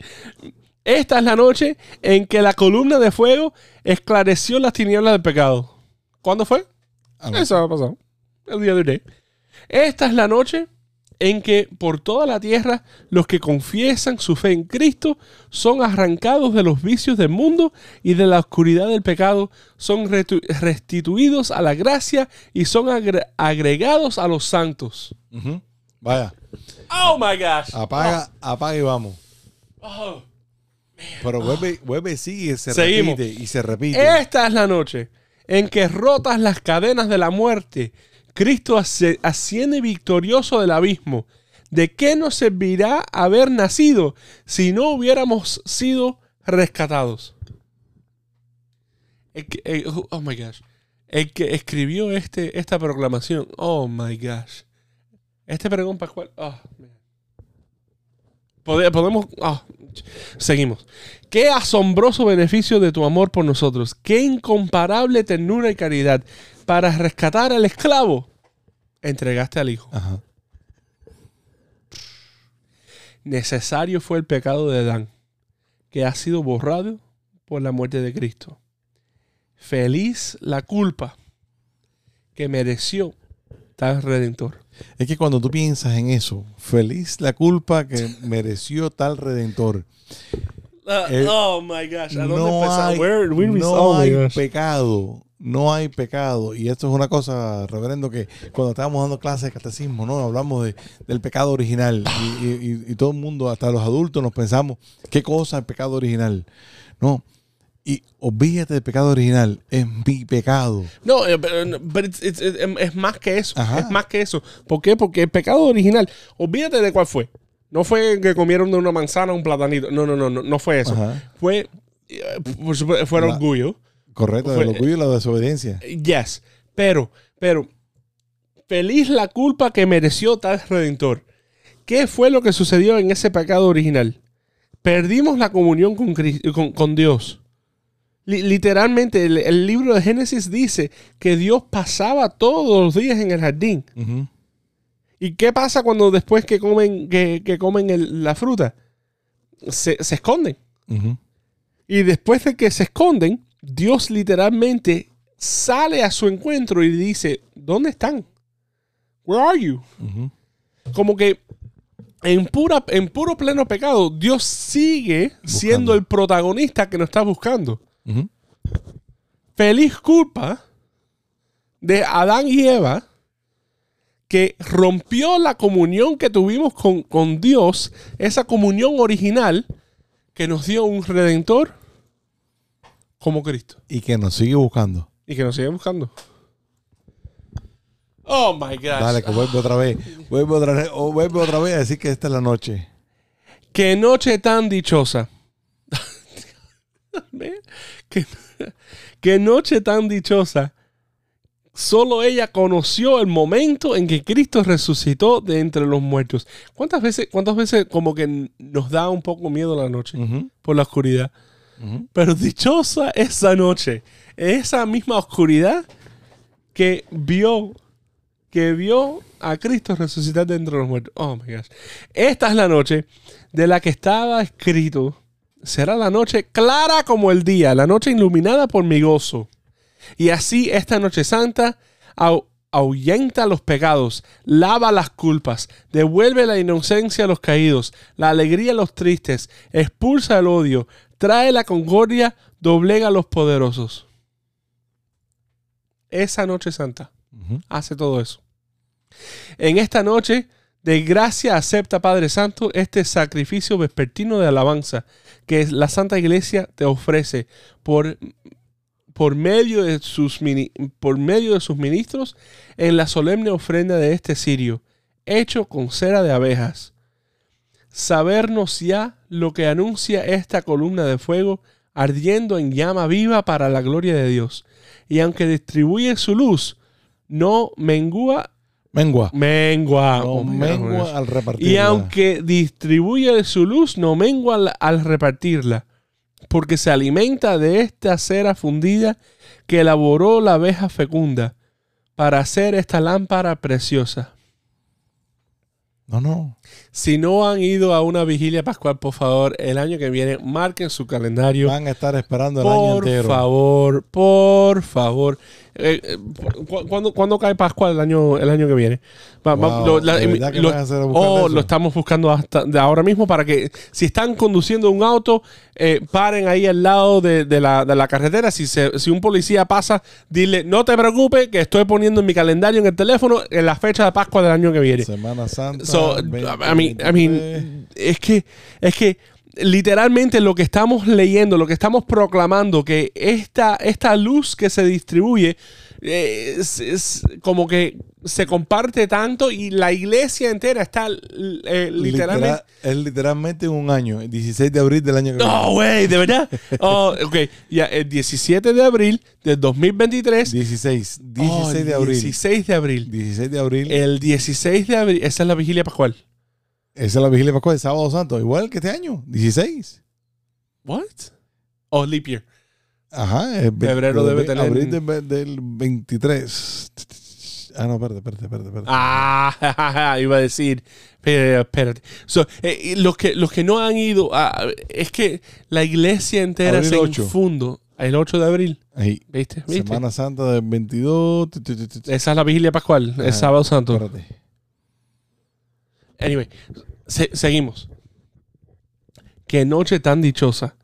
Esta es la noche en que la columna de fuego esclareció las tinieblas del pecado. ¿Cuándo fue? El sábado pasado. El día de hoy. Esta es la noche en que por toda la tierra los que confiesan su fe en Cristo son arrancados de los vicios del mundo y de la oscuridad del pecado, son restituidos a la gracia y son agre- agregados a los santos. Vaya. Oh my gosh. Apaga, apaga y vamos. Oh. Pero vuelve, vuelve, sigue, se Seguimos. repite y se repite. Esta es la noche en que rotas las cadenas de la muerte, Cristo asciende victorioso del abismo. ¿De qué nos servirá haber nacido si no hubiéramos sido rescatados? Que- el- oh my gosh. El que escribió este, esta proclamación. Oh my gosh. Este pregón pascual. Oh, man. Pode- Podemos. ah, seguimos. Qué asombroso beneficio de tu amor por nosotros. Qué incomparable ternura y caridad. Para rescatar al esclavo, entregaste al hijo. Ajá. Necesario fue el pecado de Adán, que ha sido borrado por la muerte de Cristo. Feliz la culpa que mereció tal redentor. Es que cuando tú piensas en eso, feliz la culpa que mereció tal redentor. Eh, oh my gosh, ¿a dónde No hay, Where- no oh hay pecado. No hay pecado. Y esto es una cosa, reverendo, que cuando estábamos dando clases de catecismo, ¿no? Hablamos de, del pecado original. Y, y- y- y todo el mundo, hasta los adultos, nos pensamos, ¿qué cosa es el pecado original? No. Y olvídate del pecado original. Es mi pecado. No, eh, pero it's- it's- es, más que eso. Ajá. Es más que eso. ¿Por qué? Porque el pecado original, olvídate de cuál fue. No fue que comieron de una manzana un platanito. No, no, no, no, no fue eso. Ajá. Fue eh, por supuesto, fue el orgullo. Correcto, Fue- el orgullo y la desobediencia. Yes. Pero, pero, feliz la culpa que mereció tal redentor. ¿Qué fue lo que sucedió en ese pecado original? Perdimos la comunión con, con- con Dios. Li- literalmente, el, el libro de Génesis dice que Dios pasaba todos los días en el jardín. ¿Y qué pasa cuando después que comen, que, que comen el- la fruta? Se, se esconden. Y después de que se esconden, Dios literalmente sale a su encuentro y dice, ¿dónde están? Where are you? Como que en, pura, en puro pleno pecado, Dios sigue siendo el protagonista que nos está buscando. Feliz culpa de Adán y Eva que rompió la comunión que tuvimos con, con Dios, esa comunión original que nos dio un redentor como Cristo. Y que nos sigue buscando. Y que nos sigue buscando. Oh my gosh. Dale, que vuelve otra vez. Vuelve otra vez, o vuelve otra vez a decir que esta es la noche. Qué noche tan dichosa. Qué, qué noche tan dichosa. Solo ella conoció el momento en que Cristo resucitó de entre los muertos. ¿Cuántas veces, cuántas veces como que nos da un poco miedo la noche por la oscuridad? Pero dichosa esa noche, esa misma oscuridad que vio, que vio a Cristo resucitar de entre los muertos. Oh my gosh. Esta es la noche de la que estaba escrito. Será la noche clara como el día, la noche iluminada por mi gozo. Y así esta noche santa ahuyenta los pecados, lava las culpas, devuelve la inocencia a los caídos, la alegría a los tristes, expulsa el odio, trae la concordia, doblega a los poderosos. Esa noche santa hace todo eso. En esta noche de gracia acepta Padre Santo este sacrificio vespertino de alabanza que la Santa Iglesia te ofrece por, por, medio, de sus por medio de sus ministros en la solemne ofrenda de este cirio, hecho con cera de abejas. Sabernos ya lo que anuncia esta columna de fuego ardiendo en llama viva para la gloria de Dios. Y aunque distribuye su luz, no mengua, Mengua. mengua, No oh mengua al repartir. y aunque distribuye su luz, no mengua al, al repartirla, porque se alimenta de esta cera fundida que elaboró la abeja fecunda para hacer esta lámpara preciosa. No, no. Si no han ido a una vigilia pascual, por favor, el año que viene, marquen su calendario. Van a estar esperando el año Por entero. favor, por favor. Eh, eh, ¿cu- ¿cuándo, cuándo cae Pascua el año, el año que viene? Va- va- Wow, lo- la- ¿de verdad que lo- van a hacer a buscar oh, lo estamos buscando hasta de ahora mismo para que si están conduciendo un auto, eh, paren ahí al lado de, de la, de la carretera. Si, se- si un policía pasa, dile, no te preocupes, que estoy poniendo en mi calendario en el teléfono en la fecha de Pascua del año que viene. Semana Santa. So, 20, I mean, I 23. mean, es que, es que literalmente lo que estamos leyendo, lo que estamos proclamando, que esta, esta luz que se distribuye eh, es, es como que se comparte tanto y la iglesia entera está eh, literalmente... Literal- es literalmente un año, el 16 de abril del año que No, güey, de verdad. Oh, ok, ya el 17 de abril del 2023. viene. 16. 16 Oh, de abril. 16 de abril. 16 de abril. El 16 de abril, esa es la vigilia pascual. Esa es la vigilia pascual, el sábado santo. Igual que este año, 16. What? Oh, leap year. Ajá. el ve- Febrero debe tener- Abril del, del 23. Ah, no, espérate, espérate, espérate. espérate. Ah, iba a decir, espérate. So, eh, los, que, los que no han ido, a- es que la iglesia entera Abril se 8. infundo. El 8 de abril, Ahí. ¿viste? ¿Viste? Semana Santa del 22. tu, tu, tu, tu, tu. Esa es la vigilia pascual, el Ah, sábado santo. Espérate. Anyway, se- seguimos. Qué noche tan dichosa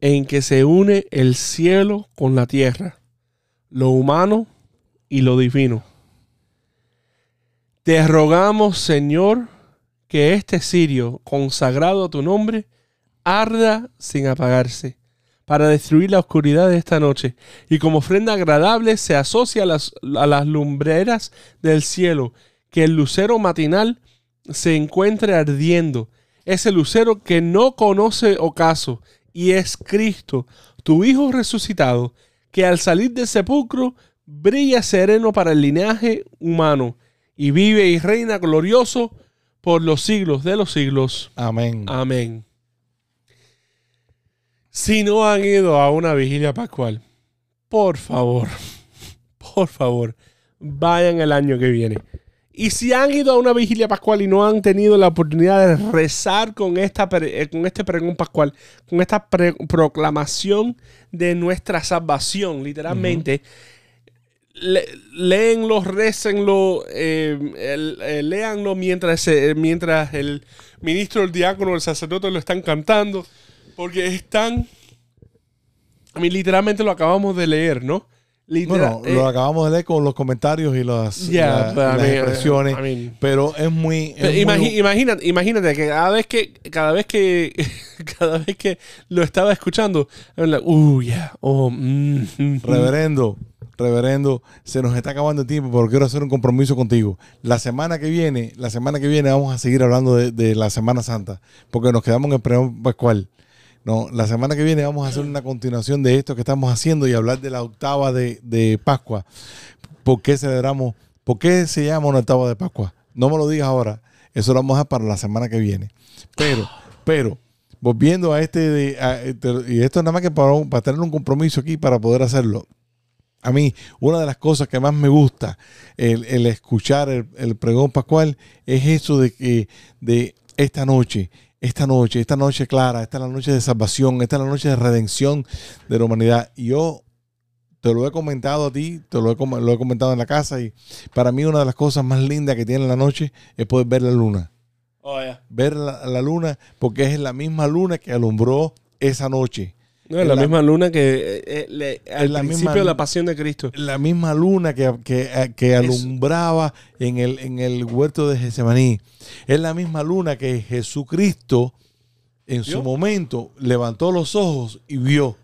en que se une el cielo con la tierra, lo humano y lo divino. Te rogamos, Señor, que este cirio consagrado a tu nombre arda sin apagarse, para destruir la oscuridad de esta noche, y como ofrenda agradable se asocia a las, a las lumbreras del cielo, que el lucero matinal se encuentre ardiendo, ese lucero que no conoce ocaso y es Cristo, tu Hijo resucitado, que al salir del sepulcro brilla sereno para el linaje humano y vive y reina glorioso por los siglos de los siglos. Amén. Amén. Si no han ido a una vigilia pascual, por favor, por favor, vayan el año que viene. Y si han ido a una vigilia pascual y no han tenido la oportunidad de rezar con, esta, eh, con este pregón pascual, con esta pre- proclamación de nuestra salvación, literalmente, le- léenlo, récenlo, eh, eh, léanlo mientras, mientras el ministro, el diácono, el sacerdote lo están cantando, porque están... A mí literalmente lo acabamos de leer, ¿no? Bueno, eh, lo acabamos de leer con los comentarios y las, la- I las mean, expresiones, I mean- pero es muy... es Pero muy- imagínate, imagínate que cada vez que, cada vez que, cada vez que lo estaba escuchando, like, uh, yeah, oh, mm, mm, mm". Reverendo, reverendo, se nos está acabando el tiempo, pero quiero hacer un compromiso contigo. La semana que viene, la semana que viene vamos a seguir hablando de, de la Semana Santa, porque nos quedamos en el pascual. No, la semana que viene vamos a hacer una continuación de esto que estamos haciendo y hablar de la octava de, Pascua. ¿Por qué celebramos? ¿Por qué se llama una octava de Pascua? No me lo digas ahora. Eso lo vamos a dejar para la semana que viene. Pero, pero, volviendo a este, de, este- y esto nada más que para, para tener un compromiso aquí para poder hacerlo. A mí, una de las cosas que más me gusta el, el escuchar el, el pregón pascual es eso de que de esta noche, esta noche, esta noche clara, esta es la noche de salvación, esta es la noche de redención de la humanidad. Y yo te lo he comentado a ti, te lo he, lo he comentado en la casa y para mí una de las cosas más lindas que tiene la noche es poder ver la luna. Oh, yeah. Ver la, la luna porque es la misma luna que alumbró esa noche. No, es la, la- misma luna que eh, le- al la principio misma- de la pasión de Cristo. la misma luna que, que, que alumbraba en el, en el huerto de Getsemaní. Es la misma luna que Jesucristo en su momento levantó los ojos y vio.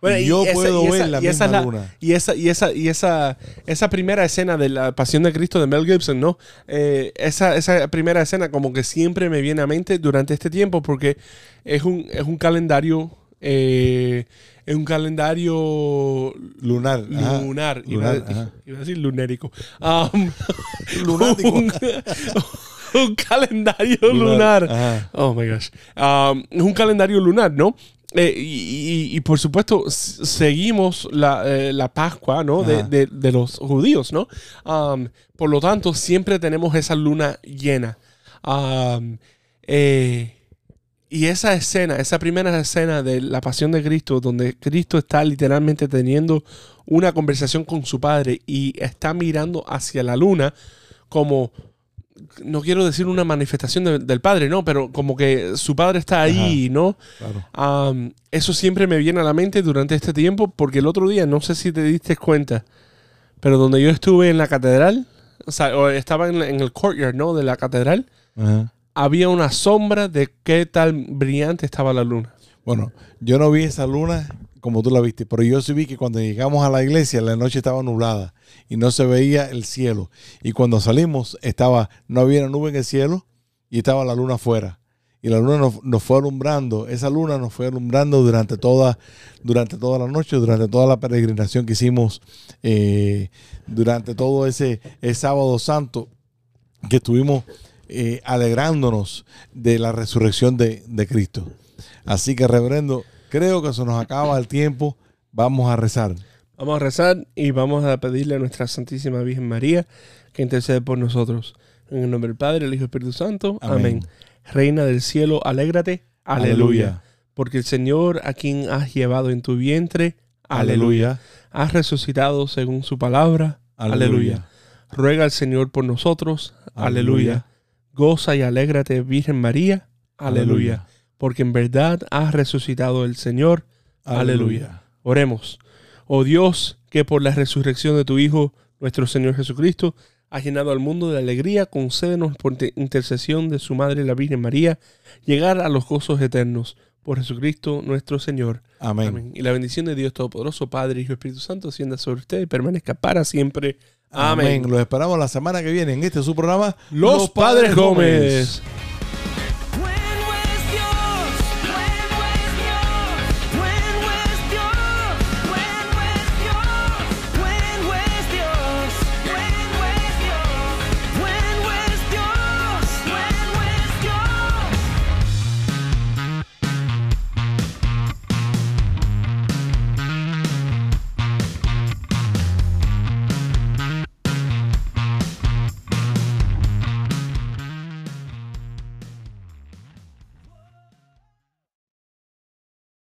Bueno, Y yo puedo ver esa- la esa misma luna. Y esa, y esa, y esa, esa primera escena de la pasión de Cristo de Mel Gibson, ¿no? Eh, esa, esa primera escena como que siempre me viene a mente durante este tiempo porque es un, es un calendario, eh, es un calendario Lunar. ajá. lunar, iba, Lunar, a, ajá. iba a decir lunérico. Um, un, un calendario lunar. Oh my gosh. Um, es un calendario lunar, ¿no? Eh, y, y- y por supuesto, seguimos la, eh, la Pascua, ¿no? De, de- de los judíos, ¿no? Um, por lo tanto, siempre tenemos esa luna llena. Um, eh, y esa escena, esa primera escena de la pasión de Cristo, donde Cristo está literalmente teniendo una conversación con su padre y está mirando hacia la luna como, no quiero decir una manifestación de- del padre, no, pero como que su padre está ahí, ¿no? Claro. Um, eso siempre me viene a la mente durante este tiempo, porque el otro día, no sé si te diste cuenta, pero donde yo estuve en la catedral, o sea, estaba en, en el courtyard, ¿no? De la catedral, Ajá. Había una sombra de qué tal brillante estaba la luna. Bueno, yo no vi esa luna como tú la viste, pero yo sí vi que cuando llegamos a la iglesia la noche estaba nublada y no se veía el cielo. Y cuando salimos estaba, no había nube en el cielo y estaba la luna afuera. Y la luna nos, nos fue alumbrando, esa luna nos fue alumbrando durante toda, durante toda la noche, durante toda la peregrinación que hicimos, eh, durante todo ese, ese sábado santo que estuvimos eh, alegrándonos de la resurrección de, de Cristo. Así que, reverendo, creo que se nos acaba el tiempo. Vamos a rezar. Vamos a rezar y vamos a pedirle a nuestra Santísima Virgen María que intercede por nosotros. En el nombre del Padre, el Hijo y el Espíritu Santo. Amén. Amén. Reina del cielo, alégrate. Aleluya. Aleluya. Porque el Señor a quien has llevado en tu vientre, aleluya. Has resucitado según su palabra. Aleluya. Ruega al Señor por nosotros. Aleluya. Aleluya. Goza y alégrate, Virgen María. Aleluya. Porque en verdad has resucitado el Señor. Aleluya. Oremos. Oh Dios, que por la resurrección de tu Hijo, nuestro Señor Jesucristo, has llenado al mundo de alegría, concédenos por te- intercesión de su Madre la Virgen María, llegar a los gozos eternos. Por Jesucristo nuestro Señor. Amén. Amén. Y la bendición de Dios Todopoderoso, Padre, Hijo y Espíritu Santo, ascienda sobre usted y permanezca para siempre. Amén. Amén. Los esperamos la semana que viene en este su programa. Los Padres Gómez.